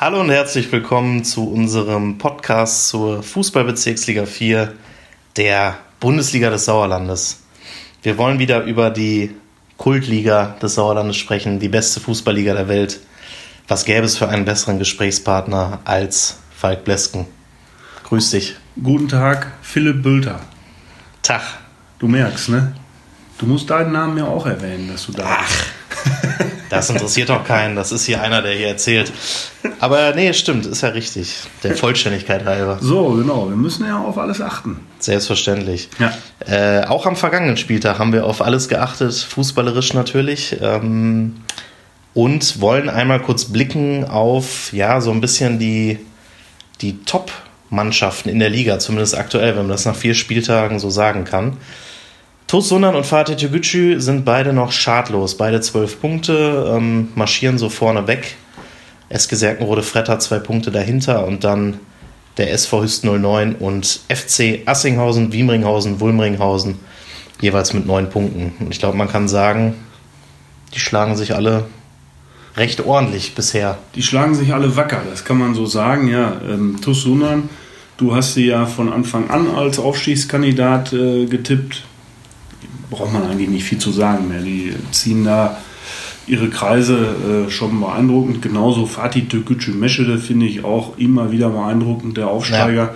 Hallo und herzlich willkommen zu unserem Podcast zur Fußballbezirksliga 4 der Bundesliga des Sauerlandes. Wir wollen wieder über die Kultliga des Sauerlandes sprechen, die beste Fußballliga der Welt. Was gäbe es für einen besseren Gesprächspartner als Falk Blesken? Grüß dich. Guten Tag, Philipp Bülter. Tag. Du merkst, ne? Du musst deinen Namen ja auch erwähnen, dass du da Ach. bist. Das interessiert doch keinen. Das ist hier einer, der hier erzählt. Aber nee, stimmt, ist ja richtig. Der Vollständigkeit halber. So, genau. Wir müssen ja auf alles achten. Selbstverständlich. Ja. Äh, auch am vergangenen Spieltag haben wir auf alles geachtet, fußballerisch natürlich. Ähm, und wollen einmal kurz blicken auf, ja, so ein bisschen die, die Top-Mannschaften in der Liga, zumindest aktuell, wenn man das nach vier Spieltagen so sagen kann. TuS Sundern und Fatih Tegucci sind beide noch schadlos. Beide zwölf Punkte, ähm, marschieren so vorne weg. SG Serkenrode Fretter zwei Punkte dahinter und dann der SV Hüst 09 und FC Assinghausen, Wiemringhausen, Wulmringhausen jeweils mit neun Punkten. Und ich glaube, man kann sagen, die schlagen sich alle recht ordentlich bisher. Die schlagen sich alle wacker, das kann man so sagen. Ja, ähm, TuS Sundern, du hast sie ja von Anfang an als Aufstiegskandidat äh, getippt. Braucht man eigentlich nicht viel zu sagen mehr. Die ziehen da ihre Kreise äh, schon beeindruckend. Genauso Fatih Tökücü Meschede finde ich auch immer wieder beeindruckend, der Aufsteiger,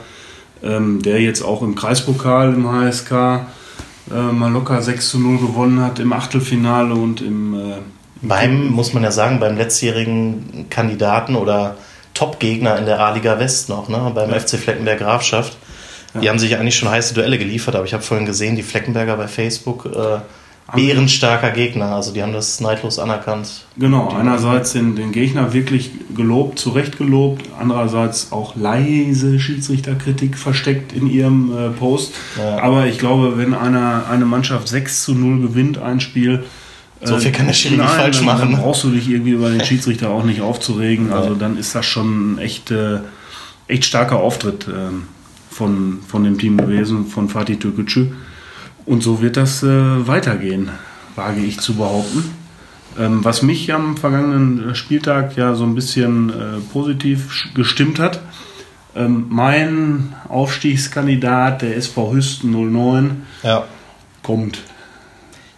ähm, der jetzt auch im Kreispokal im HSK äh, mal locker 6 zu 0 gewonnen hat im Achtelfinale und im, äh, im Beim, muss man ja sagen, beim letztjährigen Kandidaten oder Top-Gegner in der A-Liga West noch, ne? beim Ja. FC Fleckenberg Grafschaft. Die Ja. haben sich eigentlich schon heiße Duelle geliefert, aber ich habe vorhin gesehen, die Fleckenberger bei Facebook, äh, bärenstarker Gegner, also die haben das neidlos anerkannt. Genau, einerseits den, den Gegner wirklich gelobt, zu Recht gelobt, andererseits auch leise Schiedsrichterkritik versteckt in ihrem äh, Post. Ja. Aber ich glaube, wenn einer, eine Mannschaft 6 zu 0 gewinnt, ein Spiel, äh, So viel kann der Schiri nicht falsch dann, machen. Dann brauchst du dich irgendwie über den Schiedsrichter auch nicht aufzuregen. Also dann ist das schon ein echt, äh, echt starker Auftritt ähm, von, von dem Team gewesen, von Fatih Türkgücü. Und so wird das äh, weitergehen, wage ich zu behaupten. Ähm, was mich am vergangenen Spieltag ja so ein bisschen äh, positiv gestimmt hat, ähm, mein Aufstiegskandidat, der SV Hüsten 09, Ja. kommt.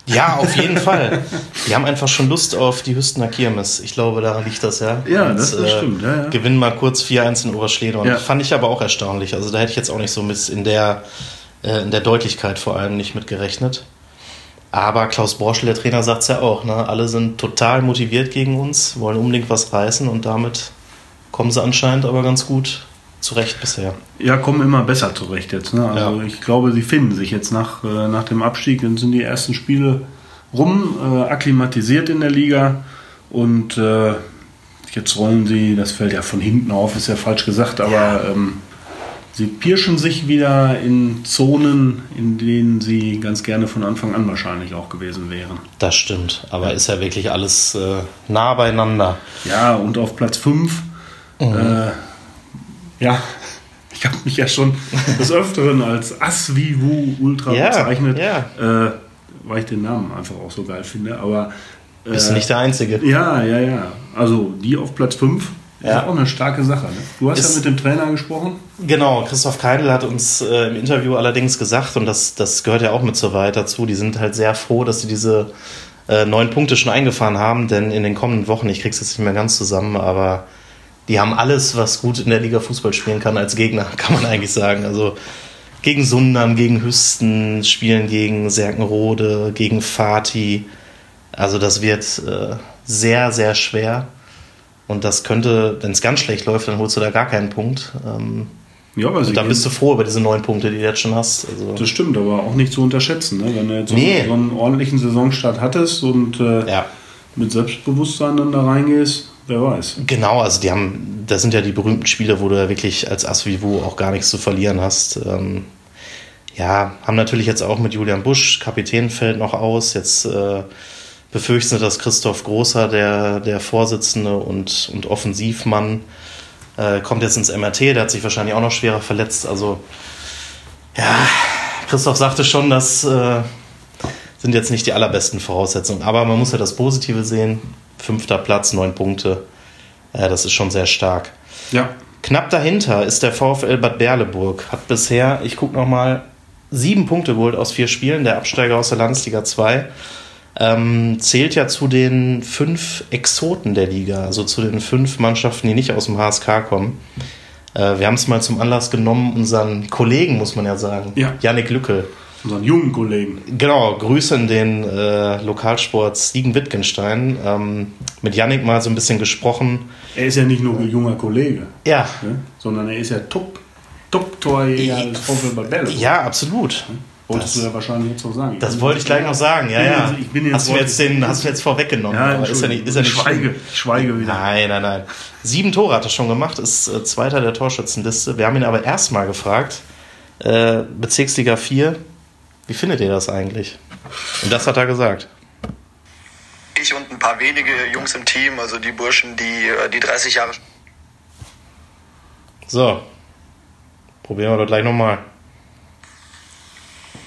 Ja, auf jeden Fall. Die haben einfach schon Lust auf die Hüstener Kirmes. Ich glaube, daran liegt das, ja. Ja, Und, das- das stimmt, ja, ja. Gewinnen mal kurz 4-1 in Oberschlede. Und Ja. fand ich aber auch erstaunlich. Also da hätte ich jetzt auch nicht so mit in der, äh, in der Deutlichkeit vor allem nicht mit gerechnet. Aber Klaus Borschel, der Trainer, sagt es ja auch. Ne? Alle sind total motiviert gegen uns, wollen unbedingt was reißen und damit kommen sie anscheinend aber ganz gut zurecht bisher. Ja, kommen immer besser zurecht jetzt. Ne? Also Ja. ich glaube, sie finden sich jetzt nach, äh, nach dem Abstieg. Dann sind die ersten Spiele rum, äh, akklimatisiert in der Liga. Und äh, jetzt rollen sie, das fällt ja von hinten auf, ist ja falsch gesagt, aber ähm, sie pirschen sich wieder in Zonen, in denen sie ganz gerne von Anfang an wahrscheinlich auch gewesen wären. Das stimmt. Aber ist ja wirklich alles äh, nah beieinander. Ja, und auf Platz 5, äh, ja, ich habe mich ja schon des Öfteren als Asvivu Ultra Ja, bezeichnet, ja. Äh, weil ich den Namen einfach auch so geil finde. Aber äh, Bist du nicht der Einzige. ja, ja, ja. Also die auf Platz 5 ist Ja. auch eine starke Sache. Ne? Du hast Ist- ja mit dem Trainer gesprochen. Genau, Christoph Keidel hat uns äh, im Interview allerdings gesagt, und das, das gehört ja auch mit zur Wahrheit dazu, die sind halt sehr froh, dass sie diese äh, neun Punkte schon eingefahren haben, denn in den kommenden Wochen, ich krieg's jetzt nicht mehr ganz zusammen, aber die haben alles, was gut in der Liga Fußball spielen kann, als Gegner, kann man eigentlich sagen. Also gegen Sundern, gegen Hüsten, spielen gegen Serkenrode, gegen Fatih. Also das wird äh, sehr, sehr schwer. Und das könnte, wenn es ganz schlecht läuft, dann holst du da gar keinen Punkt. Ähm, Ja, aber sie und dann bist du froh über diese neun Punkte, die du jetzt schon hast. Also, das stimmt, aber auch nicht zu unterschätzen. Ne? Wenn du jetzt so, Nee. so einen ordentlichen Saisonstart hattest und äh, ja, mit Selbstbewusstsein dann da reingehst, wer weiß. genau. Also die haben, das sind ja die berühmten Spiele, wo du ja wirklich als Asvivu auch gar nichts zu verlieren hast. Ähm, ja, haben natürlich jetzt auch mit Julian Busch, Kapitän fällt noch aus. Jetzt äh, befürchten sie, dass Christoph Großer, der, der Vorsitzende und, und Offensivmann, äh, kommt jetzt ins MRT. Der hat sich wahrscheinlich auch noch schwerer verletzt. Also, ja, Christoph sagte schon, das äh, sind jetzt nicht die allerbesten Voraussetzungen. Aber man muss ja das Positive sehen. Fünfter Platz, neun Punkte. Äh, das ist schon sehr stark. Ja. Knapp dahinter ist der VfL Bad Berleburg. Hat bisher, ich gucke nochmal, sieben Punkte geholt aus vier Spielen, der Absteiger aus der Landesliga 2. Ähm, zählt ja zu den fünf Exoten der Liga, also zu den fünf Mannschaften, die nicht aus dem HSK kommen. Äh, wir haben es mal zum Anlass genommen, unseren Kollegen, muss man ja sagen, Ja. Yannick Lücke. Unseren jungen Kollegen. Genau, Grüße in den äh, Lokalsport Siegen-Wittgenstein. Ähm, mit Yannick mal so ein bisschen gesprochen. Er ist ja nicht nur ein junger Kollege, Ja, ne? sondern er ist ja Top, Top-Torjäger des VfL Berleburg. ja, absolut. Wolltest das- du ja wahrscheinlich jetzt noch sagen. Das wollte ich gleich noch sagen, ja, ja. ich bin jetzt hast, du jetzt den, hast du jetzt vorweggenommen. Ja, ist ja nicht, ist ja ich nicht schweige, schweige wieder. Nein, nein, nein. Sieben Tore hat er schon gemacht, ist äh, Zweiter der Torschützenliste. Wir haben ihn aber erstmal gefragt, äh, Bezirksliga 4, wie findet ihr das eigentlich? Und das hat er gesagt. ich und ein paar wenige Jungs im Team, also die Burschen, die äh, die 30 Jahre So, probieren wir doch gleich nochmal.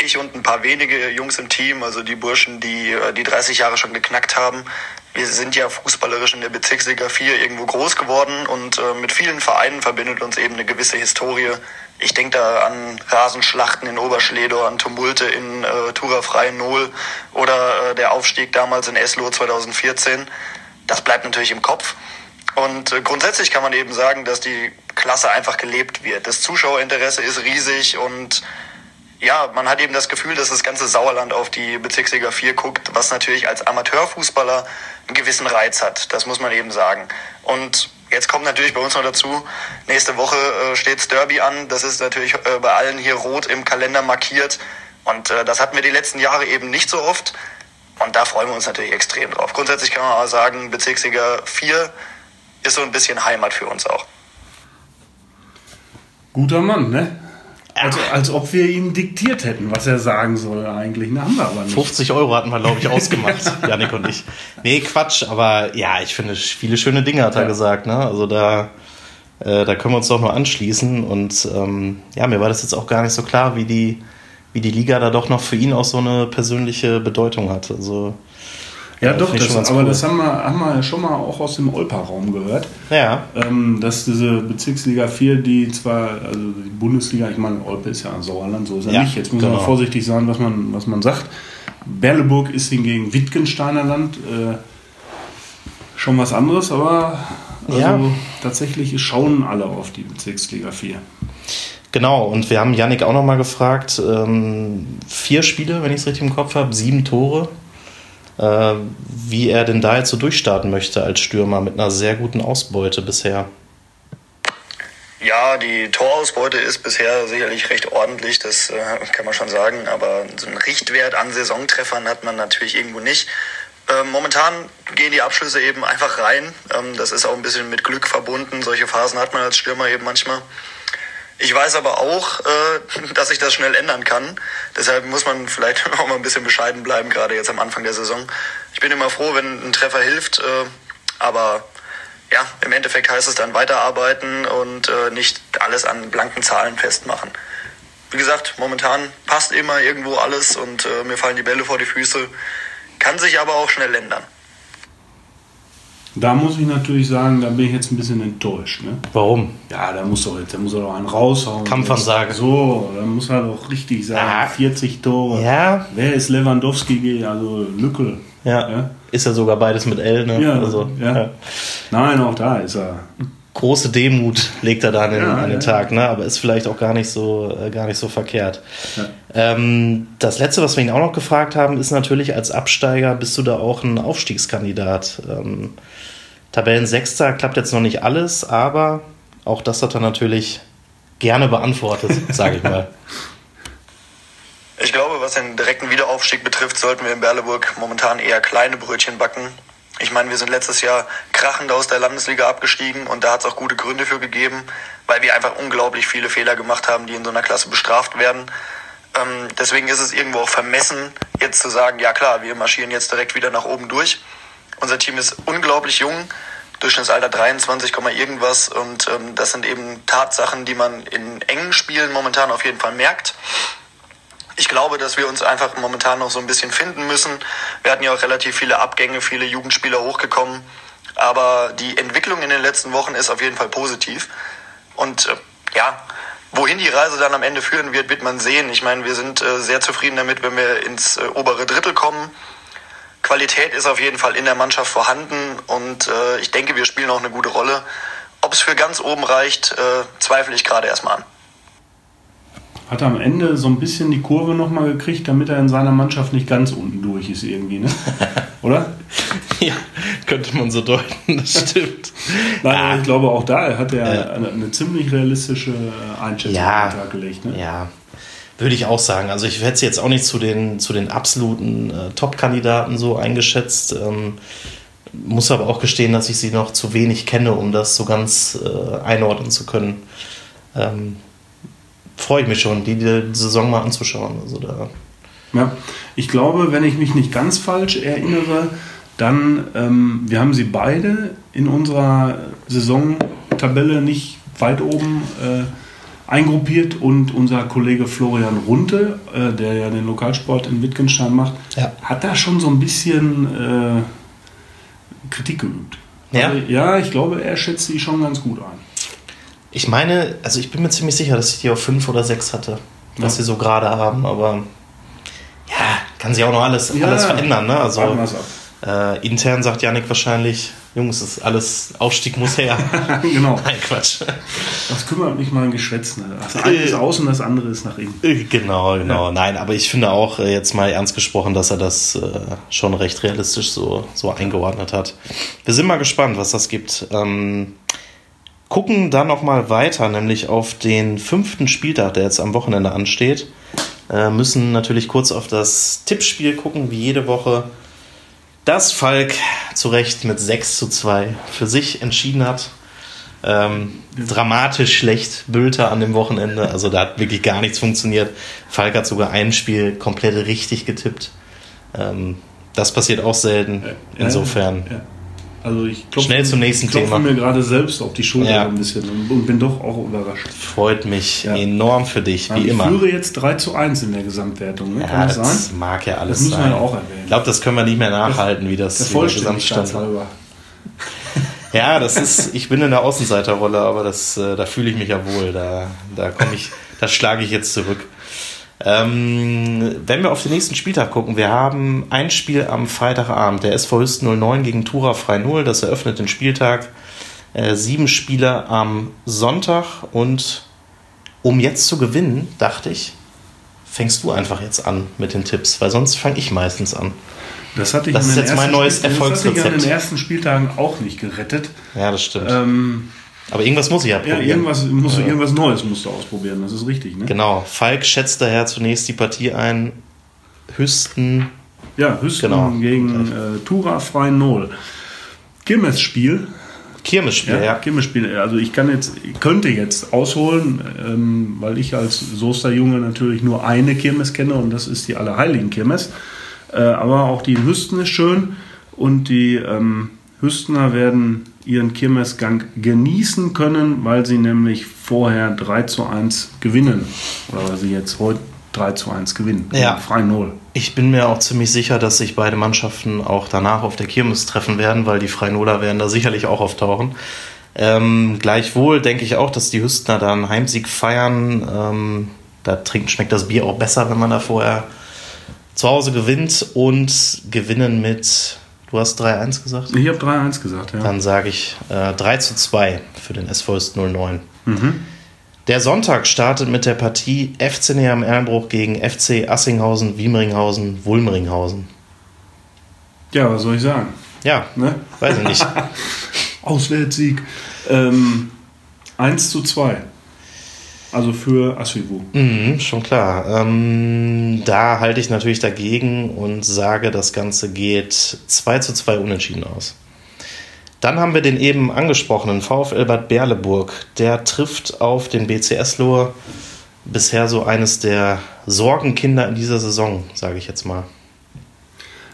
ich und ein paar wenige Jungs im Team, also die Burschen, die äh, die 30 Jahre schon geknackt haben. Wir sind ja fußballerisch in der Bezirksliga 4 irgendwo groß geworden und äh, mit vielen Vereinen verbindet uns eben eine gewisse Historie. Ich denke da an Rasenschlachten in Oberschledorf, an Tumulte in äh, Turafrei Nohl oder äh, der Aufstieg damals in Esloh 2014. Das bleibt natürlich im Kopf. Und äh, grundsätzlich kann man eben sagen, dass die Klasse einfach gelebt wird. Das Zuschauerinteresse ist riesig und ja, man hat eben das Gefühl, dass das ganze Sauerland auf die Bezirksliga 4 guckt, was natürlich als Amateurfußballer einen gewissen Reiz hat. Das muss man eben sagen. Und jetzt kommt natürlich bei uns noch dazu, nächste Woche äh, steht's Derby an. Das ist natürlich äh, bei allen hier rot im Kalender markiert. Und äh, das hatten wir die letzten Jahre eben nicht so oft. Und da freuen wir uns natürlich extrem drauf. Grundsätzlich kann man aber sagen, Bezirksliga 4 ist so ein bisschen Heimat für uns auch. Guter Mann, ne? Also, als ob wir ihm diktiert hätten, was er sagen soll eigentlich. Ne, haben wir aber nicht. 50 Euro hatten wir, glaube ich, ausgemacht, Janik und ich. Nee, Quatsch, aber ja, ich finde, viele schöne Dinge hat er Ja. gesagt. Ne? Also da, äh, da können wir uns doch nur anschließen. Und ähm, ja, mir war das jetzt auch gar nicht so klar, wie die, wie die Liga da doch noch für ihn auch so eine persönliche Bedeutung hat. Also, Ja, Ja, doch, das, aber cool. das haben wir, haben wir ja schon mal auch aus dem Olpa-Raum gehört. ja, Ähm, dass diese Bezirksliga 4, die zwar, also die Bundesliga, ich meine, Olpe ist ja ein Sauerland, so ist er Ja, nicht. Jetzt muss genau. man vorsichtig sein, was man, was man sagt. Berleburg ist hingegen Wittgensteiner Land. Äh, schon was anderes, aber also Ja. tatsächlich schauen alle auf die Bezirksliga 4. Genau, und wir haben Yannick auch nochmal gefragt, ähm, vier Spiele, wenn ich es richtig im Kopf habe, sieben Tore, wie er denn da jetzt so durchstarten möchte als Stürmer mit einer sehr guten Ausbeute bisher. Ja, die Torausbeute ist bisher sicherlich recht ordentlich, das äh, kann man schon sagen, aber so einen Richtwert an Saisontreffern hat man natürlich irgendwo nicht. Ähm, momentan gehen die Abschlüsse eben einfach rein. Ähm, das ist auch ein bisschen mit Glück verbunden. Solche Phasen hat man als Stürmer eben manchmal. Ich weiß aber auch, äh, dass sich das schnell ändern kann. Deshalb muss man vielleicht auch mal ein bisschen bescheiden bleiben, gerade jetzt am Anfang der Saison. Ich bin immer froh, wenn ein Treffer hilft, äh, aber ja, im Endeffekt heißt es dann weiterarbeiten und äh, nicht alles an blanken Zahlen festmachen. Wie gesagt, momentan passt immer irgendwo alles und äh, mir fallen die Bälle vor die Füße. Kann sich aber auch schnell ändern. Da muss ich natürlich sagen, da bin ich jetzt ein bisschen enttäuscht. Ne? Warum? Ja, da muss doch jetzt, da muss er doch einen raushauen. Kampfansage. So, da muss er doch richtig sagen. Ja. 40 Tore. Ja. Wer ist Lewandowski? Also Lückel. Ja. Ja. Ist ja sogar beides mit L, ne? Ja, also, ja. Nein, auch da ist er. Große Demut legt er da an den, Ja, an den ja. Tag, ne? Aber ist vielleicht auch gar nicht so, äh, gar nicht so verkehrt. Ja. Ähm, das letzte, was wir ihn auch noch gefragt haben, ist natürlich als Absteiger bist du da auch ein Aufstiegskandidat. Ähm, Tabellensechster klappt jetzt noch nicht alles, aber auch das hat er natürlich gerne beantwortet, sage ich mal. Ich glaube, was den direkten Wiederaufstieg betrifft, sollten wir in Berleburg momentan eher kleine Brötchen backen. Ich meine, wir sind letztes Jahr krachend aus der Landesliga abgestiegen und da hat es auch gute Gründe für gegeben, weil wir einfach unglaublich viele Fehler gemacht haben, die in so einer Klasse bestraft werden. Ähm, deswegen ist es irgendwo auch vermessen, jetzt zu sagen, ja klar, wir marschieren jetzt direkt wieder nach oben durch. Unser Team ist unglaublich jung, Durchschnittsalter 23, Komma irgendwas und ähm, das sind eben Tatsachen, die man in engen Spielen momentan auf jeden Fall merkt. Ich glaube, dass wir uns einfach momentan noch so ein bisschen finden müssen. Wir hatten ja auch relativ viele Abgänge, viele Jugendspieler hochgekommen. Aber die Entwicklung in den letzten Wochen ist auf jeden Fall positiv. Und äh, ja, wohin die Reise dann am Ende führen wird, wird man sehen. Ich meine, wir sind äh, sehr zufrieden damit, wenn wir ins äh, obere Drittel kommen. Qualität ist auf jeden Fall in der Mannschaft vorhanden und äh, ich denke, wir spielen auch eine gute Rolle. Ob es für ganz oben reicht, äh, zweifle ich gerade erstmal an. Hat er am Ende so ein bisschen die Kurve nochmal gekriegt, damit er in seiner Mannschaft nicht ganz unten durch ist irgendwie, ne? Oder? ja, könnte man so deuten, das stimmt. Nein, ah, ich glaube auch da hat er äh, eine, eine, ziemlich realistische Einschätzung ja, gelegt. Ne? Ja, würde ich auch sagen. Also ich hätte sie jetzt auch nicht zu den, zu den absoluten äh, Top-Kandidaten so eingeschätzt. Ähm, muss aber auch gestehen, dass ich sie noch zu wenig kenne, um das so ganz äh, einordnen zu können. Ähm, freue ich mich schon, die, die Saison mal anzuschauen. Also da ja, ich glaube, wenn ich mich nicht ganz falsch erinnere, dann, ähm, wir haben sie beide in unserer Saisontabelle nicht weit oben äh, eingruppiert und unser Kollege Florian Runte, äh, der ja den Lokalsport in Wittgenstein macht, ja. hat da schon so ein bisschen äh, Kritik geübt. Ja? Also, ja, ich glaube, er schätzt sie schon ganz gut ein. Ich meine, also ich bin mir ziemlich sicher, dass ich die auf 5 oder 6 hatte, was ja. sie so gerade haben, aber ja, kann sich auch noch alles, ja, alles verändern. Ne? Also, äh, intern sagt Janik wahrscheinlich, Jungs, das ist alles, Aufstieg muss her. genau. Nein, Quatsch. Das kümmert mich mal ein Geschwätz. Ne? Das eine ist außen, das andere ist nach innen. Äh, genau, genau. Ja. Nein, aber ich finde auch äh, jetzt mal ernst gesprochen, dass er das äh, schon recht realistisch so, so eingeordnet hat. Wir sind mal gespannt, was das gibt. Ähm, gucken dann noch mal weiter, nämlich auf den fünften Spieltag, der jetzt am Wochenende ansteht. Äh, müssen natürlich kurz auf das Tippspiel gucken, wie jede Woche dass Falk zu Recht mit 6 zu 2 für sich entschieden hat. Ähm, dramatisch schlecht Bülter an dem Wochenende. Also da hat wirklich gar nichts funktioniert. Falk hat sogar ein Spiel komplett richtig getippt. Ähm, das passiert auch selten. Insofern. Ja, ja. Also ich klopfe, Schnell zum nächsten ich klopfe Thema. mir gerade selbst auf die Schulter ja. ein bisschen und, bin doch auch überrascht. Freut mich ja. enorm für dich, wie ich immer. Ich führe jetzt 3 zu 1 in der Gesamtwertung. Ne? Ja, das, das mag ja alles Das muss man ja auch erwähnen. Ich glaube, das können wir nicht mehr nachhalten, das, wie das, der wie der Gesamtstand halber. Ja, das ist, ich bin in der Außenseiterrolle, aber das, äh, da fühle ich mich ja wohl. Da, da komme ich, das schlage ich jetzt zurück. Ähm, wenn wir auf den nächsten Spieltag gucken, wir haben ein Spiel am Freitagabend, der SV Hüsten 09 gegen Tura Frei 0, das eröffnet den Spieltag. Äh, sieben Spieler am Sonntag und um jetzt zu gewinnen, dachte ich, fängst du einfach jetzt an mit den Tipps, weil sonst fange ich meistens an. Das, hatte ich das ist jetzt mein neues Erfolgsrezept. Das hatte ich an den ersten Spieltagen auch nicht gerettet. Ja, das stimmt. Ähm, aber irgendwas muss ich ja probieren. Ja, irgendwas, musst du, irgendwas Neues musst du ausprobieren, das ist richtig. Ne? Genau. Falk schätzt daher zunächst die Partie ein. Hüsten. Ja, Hüsten genau. gegen äh, Tura Freien Null. Kirmesspiel. Kirmesspiel, ja, ja. Kirmesspiel. Also ich kann jetzt, ich könnte jetzt ausholen, ähm, weil ich als Soesterjunge natürlich nur eine Kirmes kenne und das ist die Allerheiligen Kirmes. Äh, aber auch die in Hüsten ist schön und die ähm, Hüstener werden ihren Kirmesgang genießen können, weil sie nämlich vorher 3 zu 1 gewinnen. Oder weil sie jetzt heute 3 zu 1 gewinnen. Ja. Frei Null. Ich bin mir auch ziemlich sicher, dass sich beide Mannschaften auch danach auf der Kirmes treffen werden, weil die Freinoler werden da sicherlich auch auftauchen. Ähm, gleichwohl denke ich auch, dass die Hüstner da einen Heimsieg feiern. Ähm, da trinkt, schmeckt das Bier auch besser, wenn man da vorher zu Hause gewinnt und gewinnen mit Du hast 3-1 gesagt? Ich habe 3-1 gesagt, ja. Dann sage ich äh, 3 zu 2 für den SV 09. Mhm. Der Sonntag startet mit der Partie FC Neam Erlenbruch gegen FC Assinghausen, Wiemringhausen, Wulmringhausen. Ja, was soll ich sagen? Ja, ne? weiß ich nicht. Auswärtssieg. Ähm, 1 zu 2. Also für Aswivu. Mhm, schon klar. Ähm, da halte ich natürlich dagegen und sage, das Ganze geht 2 zu 2 unentschieden aus. Dann haben wir den eben angesprochenen VfL Bad Berleburg. Der trifft auf den BCS Lohr. Bisher so eines der Sorgenkinder in dieser Saison, sage ich jetzt mal.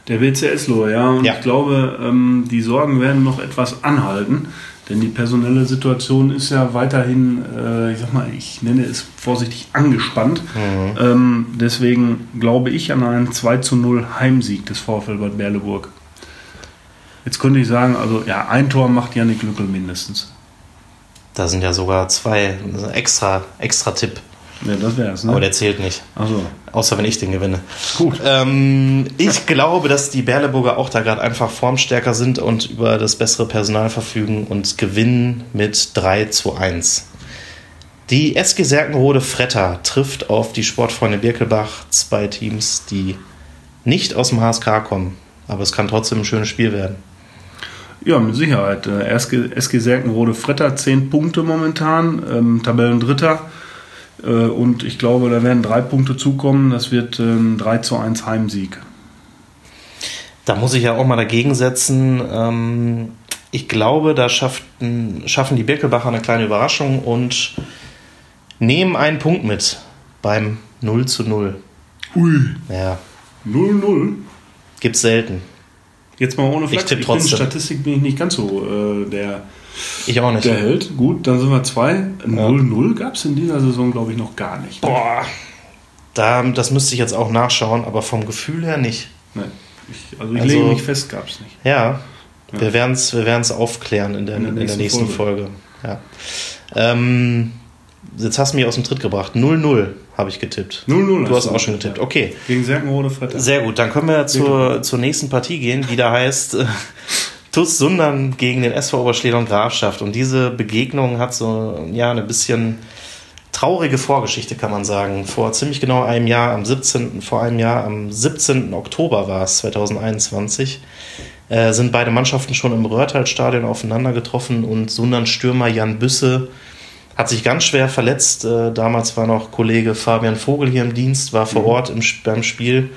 Der BCS Lohr, ja. Und ja. ich glaube, ähm, die Sorgen werden noch etwas anhalten. Denn die personelle Situation ist ja weiterhin, äh, ich sag mal, ich nenne es vorsichtig angespannt. Mhm. Ähm, deswegen glaube ich an einen 2 zu 0 Heimsieg des VfL Bad Berleburg. Jetzt könnte ich sagen, also ja, ein Tor macht Janik Lückel mindestens. Da sind ja sogar zwei. Extra, extra Tipp. Ja, das wäre es, ne? Aber der zählt nicht. Also. Außer wenn ich den gewinne. Gut. Ähm, ich glaube, dass die Berleburger auch da gerade einfach formstärker sind und über das bessere Personal verfügen und gewinnen mit 3 zu 1. Die SG Serkenrode Fretter trifft auf die Sportfreunde Birkelbach, zwei Teams, die nicht aus dem HSK kommen. Aber es kann trotzdem ein schönes Spiel werden. Ja, mit Sicherheit. Äh, SG, SG Serkenrode Fretter 10 Punkte momentan, ähm, Tabellendritter. Äh, und ich glaube, da werden drei Punkte zukommen. Das wird ein 3 zu 1 Heimsieg. Da muss ich ja auch mal dagegen setzen. Ähm, ich glaube, da schafften, schaffen die Birkelbacher eine kleine Überraschung und nehmen einen Punkt mit beim 0 zu 0. Ui. Ja. 0-0? Gibt's selten. Jetzt mal ohne Flachs. Ich tippe trotzdem. In Statistik bin ich nicht ganz so äh, der, Ich auch nicht. der Held. Gut, dann sind wir zwei. 0-0 gab es in dieser Saison, glaube ich, noch gar nicht. Boah. Da, das müsste ich jetzt auch nachschauen, aber vom Gefühl her nicht. Nee. Ich, also ich Also- lege mich fest, gab es nicht. Ja, wir werden es wir werden's aufklären in der, in der nächsten, Folge. Ja. Ähm, jetzt hast du mich aus dem Tritt gebracht. 0-0 habe ich getippt. 0-0 Du hast auch schon getippt. Okay. Gegen Serkenrode Fretter. Sehr gut, dann können wir zur, zur nächsten Partie gehen, die da heißt TuS Sundern gegen den SV Oberschlesien Grafschaft. Und diese Begegnung hat so ja eine bisschen traurige Vorgeschichte, kann man sagen. Vor ziemlich genau einem Jahr, am 17. vor einem Jahr, am 17. Oktober war es, 2021, äh, sind beide Mannschaften schon im Röhrtal-Stadion aufeinander getroffen und Sundern Stürmer Jan Büsse hat sich ganz schwer verletzt. Äh, damals war noch Kollege Fabian Vogel hier im Dienst, war vor Ort im, beim Spiel.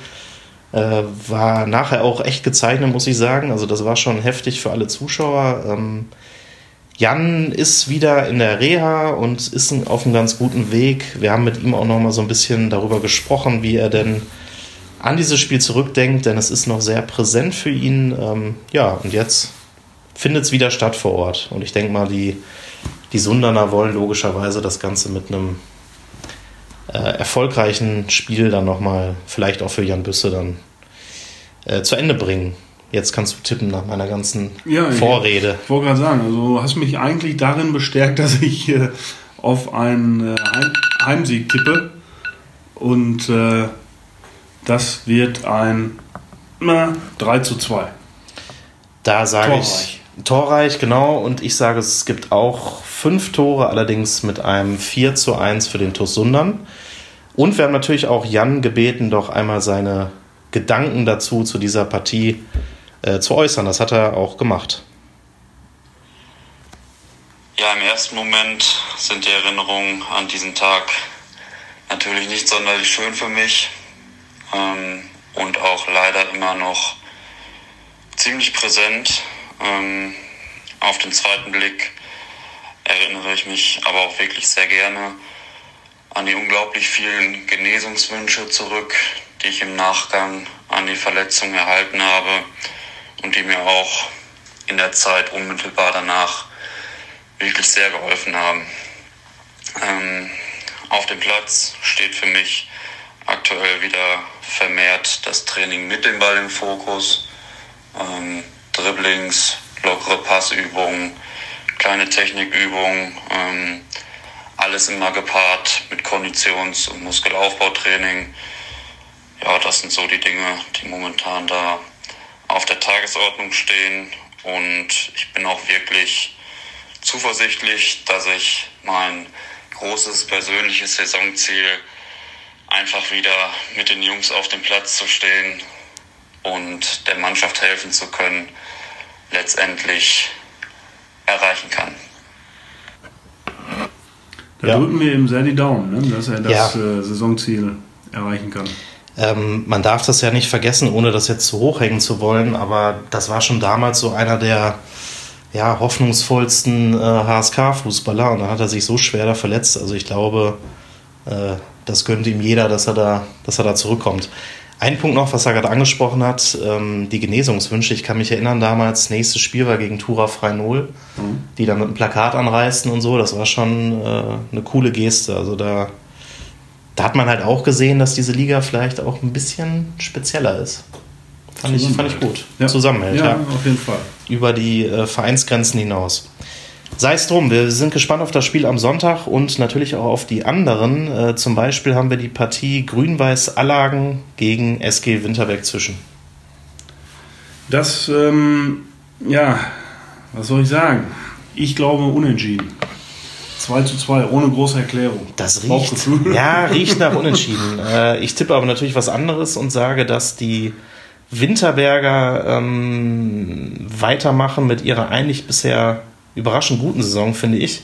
Äh, war nachher auch echt gezeichnet, muss ich sagen. Also das war schon heftig für alle Zuschauer. Ähm, Jan ist wieder in der Reha und ist auf einem ganz guten Weg. Wir haben mit ihm auch noch mal so ein bisschen darüber gesprochen, wie er denn an dieses Spiel zurückdenkt, denn es ist noch sehr präsent für ihn. Ähm, ja, und jetzt findet es wieder statt vor Ort. Und ich denke mal, die, die Sundaner wollen logischerweise das Ganze mit einem äh, erfolgreichen Spiel dann nochmal, vielleicht auch für Jan Büsse dann äh, zu Ende bringen. Jetzt kannst du tippen nach meiner ganzen Ja, Vorrede. Ich wollte gerade sagen, also du hast mich eigentlich darin bestärkt, dass ich äh, auf einen äh, Heim Heimsieg tippe. Und äh, das wird ein na, 3 zu 2. Da sage ich torreich, genau. Und ich sage, es gibt auch fünf Tore, allerdings mit einem 4 zu 1 für den TuS Sundern. Und wir haben natürlich auch Jan gebeten, doch einmal seine Gedanken dazu, zu dieser Partie äh, zu äußern. Das hat er auch gemacht. Ja, im ersten Moment sind die Erinnerungen an diesen Tag natürlich nicht sonderlich schön für mich ähm, und auch leider immer noch ziemlich präsent. Ähm, auf den zweiten Blick erinnere ich mich aber auch wirklich sehr gerne an die unglaublich vielen Genesungswünsche zurück, die ich im Nachgang an die Verletzung erhalten habe und die mir auch in der Zeit unmittelbar danach wirklich sehr geholfen haben. Ähm, auf dem Platz steht für mich aktuell wieder vermehrt das Training mit dem Ball im Fokus. Ähm, Dribblings, lockere Passübungen, kleine Technikübungen, ähm, alles immer gepaart mit Konditions- und Muskelaufbautraining. Ja, das sind so die Dinge, die momentan da auf der Tagesordnung stehen. Und ich bin auch wirklich zuversichtlich, dass ich mein großes persönliches Saisonziel einfach wieder mit den Jungs auf dem Platz zu stehen und der Mannschaft helfen zu können, letztendlich erreichen kann. Da Ja. drücken wir ihm sehr die Daumen, ne, dass er das Ja. äh, Saisonziel erreichen kann. Ähm, man darf das ja nicht vergessen, ohne das jetzt zu hoch hängen zu wollen, aber das war schon damals so einer der ja, hoffnungsvollsten äh, HSK-Fußballer und dann hat er sich so schwer da verletzt. Also ich glaube, äh, das gönnt ihm jeder, dass er da, dass er da zurückkommt. Ein Punkt noch, was er gerade angesprochen hat, ähm, die Genesungswünsche. Ich kann mich erinnern, damals, nächstes Spiel war gegen Tura Freinol, die dann mit einem Plakat anreisten und so. Das war schon äh, eine coole Geste. Also da, da hat man halt auch gesehen, dass diese Liga vielleicht auch ein bisschen spezieller ist. Fand ich, fand ich gut. Ja. Zusammenhält, ja, ja. auf jeden Fall. Über die äh, Vereinsgrenzen hinaus. Sei es drum, wir sind gespannt auf das Spiel am Sonntag und natürlich auch auf die anderen. Äh, zum Beispiel haben wir die Partie Grün-Weiß Allagen gegen SG Winterberg zwischen. Das, ähm, ja, was soll ich sagen? Ich glaube unentschieden. 2 zu 2, ohne große Erklärung. Das riecht, ja, riecht nach Unentschieden. äh, ich tippe aber natürlich was anderes und sage, dass die Winterberger ähm, weitermachen mit ihrer eigentlich bisher überraschend guten Saison, finde ich,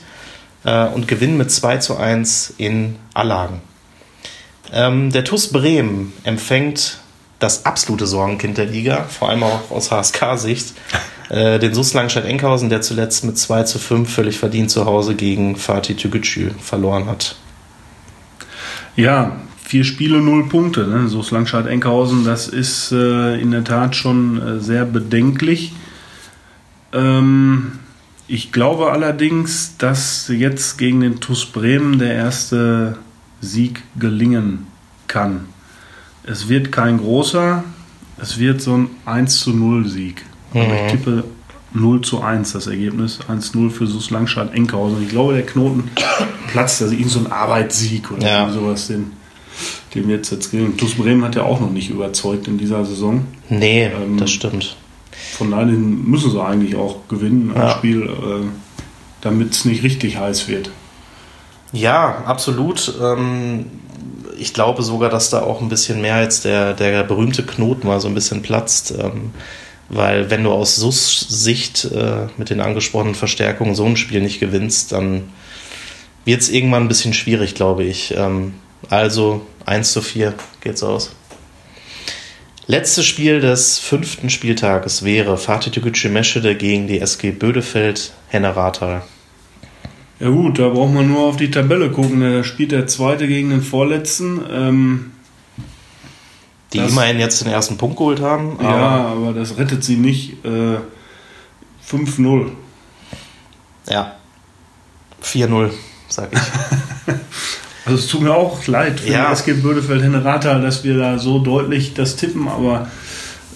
äh, und gewinnen mit 2 zu 1 in Allagen. Ähm, der TuS Bremen empfängt das absolute Sorgenkind der Liga, vor allem auch aus HSK-Sicht, äh, den SUS Langstedt-Enkhausen, der zuletzt mit 2 zu 5 völlig verdient zu Hause gegen Fatih Tügücü verloren hat. Ja, vier Spiele, null Punkte. Ne? So ist Langscheid-Enkhausen, das ist äh, in der Tat schon äh, sehr bedenklich. Ähm, ich glaube allerdings, dass jetzt gegen den TuS Bremen der erste Sieg gelingen kann. Es wird kein großer, es wird so ein 1 zu 0 Sieg. Aber ich tippe 0 zu 1 das Ergebnis. 1-0 für Sus Langscheid Enkhausen. Ich glaube, der Knoten platzt, also irgend so ein Arbeitssieg oder Ja. sowas, den, den wir jetzt jetzt kriegen. TuS Bremen hat ja auch noch nicht überzeugt in dieser Saison. Nee, Ähm, das stimmt. Von daher müssen sie eigentlich auch gewinnen, ein Ja. Spiel, äh, damit es nicht richtig heiß wird. Ja, absolut. Ähm, ich glaube sogar, dass da auch ein bisschen mehr jetzt der, der berühmte Knoten mal so ein bisschen platzt. Ähm, weil wenn du aus SUS-Sicht äh, mit den angesprochenen Verstärkungen so ein Spiel nicht gewinnst, dann wird es irgendwann ein bisschen schwierig, glaube ich. Ähm, also 1 zu 4 geht's aus. Letztes Spiel des fünften Spieltages wäre Fatih Tegucci Meschede gegen die SG Bödefeld Henne Rathal. Ja gut, da braucht man nur auf die Tabelle gucken. Da spielt der Zweite gegen den Vorletzten. Ähm, Die immerhin jetzt den ersten Punkt geholt haben. Aber ja, aber das rettet sie nicht. Äh, 5-0. Ja. 4-0, sag ich. Also es tut mir auch leid für Ja. SG Bödefeld Henne-Rathal, dass wir da so deutlich das tippen, aber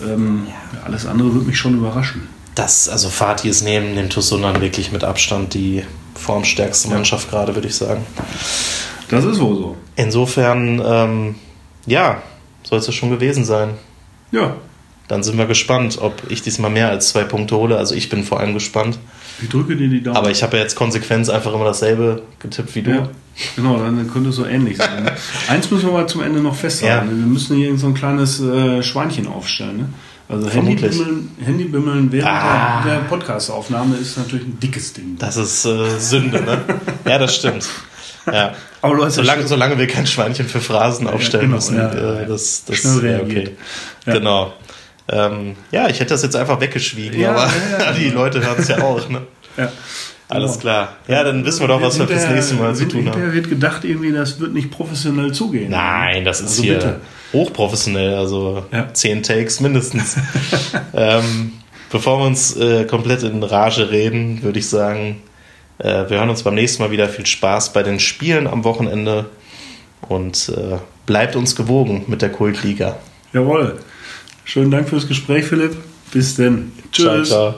ähm, alles andere würde mich schon überraschen. Das, also Fatih ist neben den Tussunern wirklich mit Abstand die formstärkste Mannschaft gerade, würde ich sagen. Das ist wohl so. Insofern, ähm, ja, soll es ja schon gewesen sein. Ja, Dann sind wir gespannt, ob ich diesmal mehr als zwei Punkte hole. Also ich bin vor allem gespannt. Ich drücke dir die Daumen. Aber ich habe ja jetzt konsequent einfach immer dasselbe getippt wie du. Ja, genau, dann könnte es so ähnlich sein. Ne? Eins müssen wir mal zum Ende noch festhalten. Ja. ne? Wir müssen hier so ein kleines äh, Schweinchen aufstellen. Ne? Also. Handybimmeln, Handybimmeln während Ah. der, der Podcast-Aufnahme ist natürlich ein dickes Ding. Das ist äh, Sünde, ne? ja, das stimmt. Ja. Aber du hast ja Solange, schon- solange wir kein Schweinchen für Phrasen aufstellen genau, müssen, ja, äh, ja. das, das Schnell ja, reagiert. okay. Ja. Genau. Ähm, ja, ich hätte das jetzt einfach weggeschwiegen, Ja, aber ja, die genau. Leute hören es ja auch. Ne? Ja. Alles Genau. klar. Ja, dann wissen wir doch, was wir fürs Hinterher- nächste Mal zu tun haben. wird gedacht, irgendwie, das wird nicht professionell zugehen. Nein, das ist Also hier bitte. hochprofessionell, also Ja. zehn Takes mindestens. ähm, bevor wir uns äh, komplett in Rage reden, würde ich sagen, äh, wir hören uns beim nächsten Mal wieder. Viel Spaß bei den Spielen am Wochenende und äh, bleibt uns gewogen mit der Kultliga. Jawohl. Schönen Dank fürs Gespräch, Philipp. Bis denn. Ciao, Tschüss. ciao.